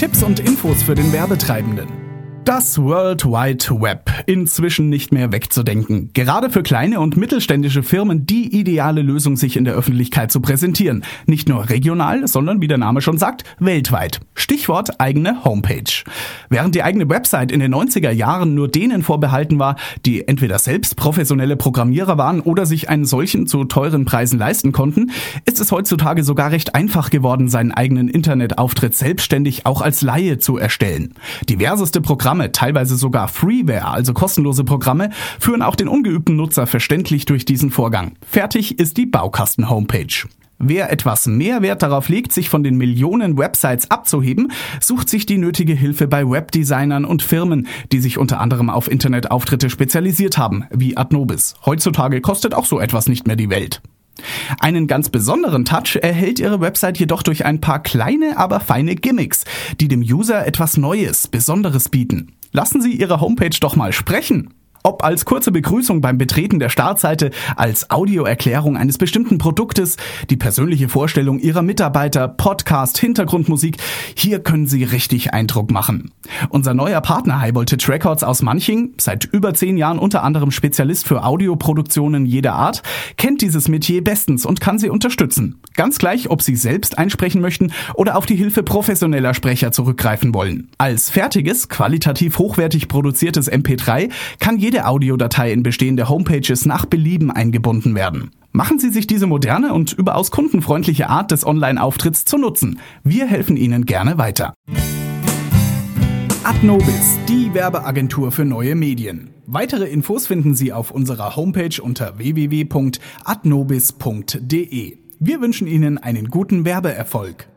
Tipps und Infos für den Werbetreibenden. Das World Wide Web. Inzwischen nicht mehr wegzudenken. Gerade für kleine und mittelständische Firmen die ideale Lösung, sich in der Öffentlichkeit zu präsentieren. Nicht nur regional, sondern wie der Name schon sagt, weltweit. Stichwort eigene Homepage. Während die eigene Website in den 90er Jahren nur denen vorbehalten war, die entweder selbst professionelle Programmierer waren oder sich einen solchen zu teuren Preisen leisten konnten, ist es heutzutage sogar recht einfach geworden, seinen eigenen Internetauftritt selbstständig auch als Laie zu erstellen. Diverseste Programme Programme, teilweise sogar Freeware, also kostenlose Programme, führen auch den ungeübten Nutzer verständlich durch diesen Vorgang. Fertig ist die Baukasten-Homepage. Wer etwas mehr Wert darauf legt, sich von den Millionen Websites abzuheben, sucht sich die nötige Hilfe bei Webdesignern und Firmen, die sich unter anderem auf Internetauftritte spezialisiert haben, wie Adnobis. Heutzutage kostet auch so etwas nicht mehr die Welt. Einen ganz besonderen Touch erhält Ihre Website jedoch durch ein paar kleine, aber feine Gimmicks, die dem User etwas Neues, Besonderes bieten. Lassen Sie Ihre Homepage doch mal sprechen. Ob als kurze Begrüßung beim Betreten der Startseite, als Audioerklärung eines bestimmten Produktes, die persönliche Vorstellung Ihrer Mitarbeiter, Podcast, Hintergrundmusik, hier können Sie richtig Eindruck machen. Unser neuer Partner High Voltage Records aus Manching, seit über zehn Jahren unter anderem Spezialist für Audioproduktionen jeder Art, kennt dieses Metier bestens und kann Sie unterstützen. Ganz gleich, ob Sie selbst einsprechen möchten oder auf die Hilfe professioneller Sprecher zurückgreifen wollen. Als fertiges, qualitativ hochwertig produziertes MP3 kann jeder jede Audiodatei in bestehende Homepages nach Belieben eingebunden werden. Machen Sie sich diese moderne und überaus kundenfreundliche Art des Online-Auftritts zu nutzen. Wir helfen Ihnen gerne weiter. Adnobis, die Werbeagentur für neue Medien. Weitere Infos finden Sie auf unserer Homepage unter www.adnobis.de. Wir wünschen Ihnen einen guten Werbeerfolg.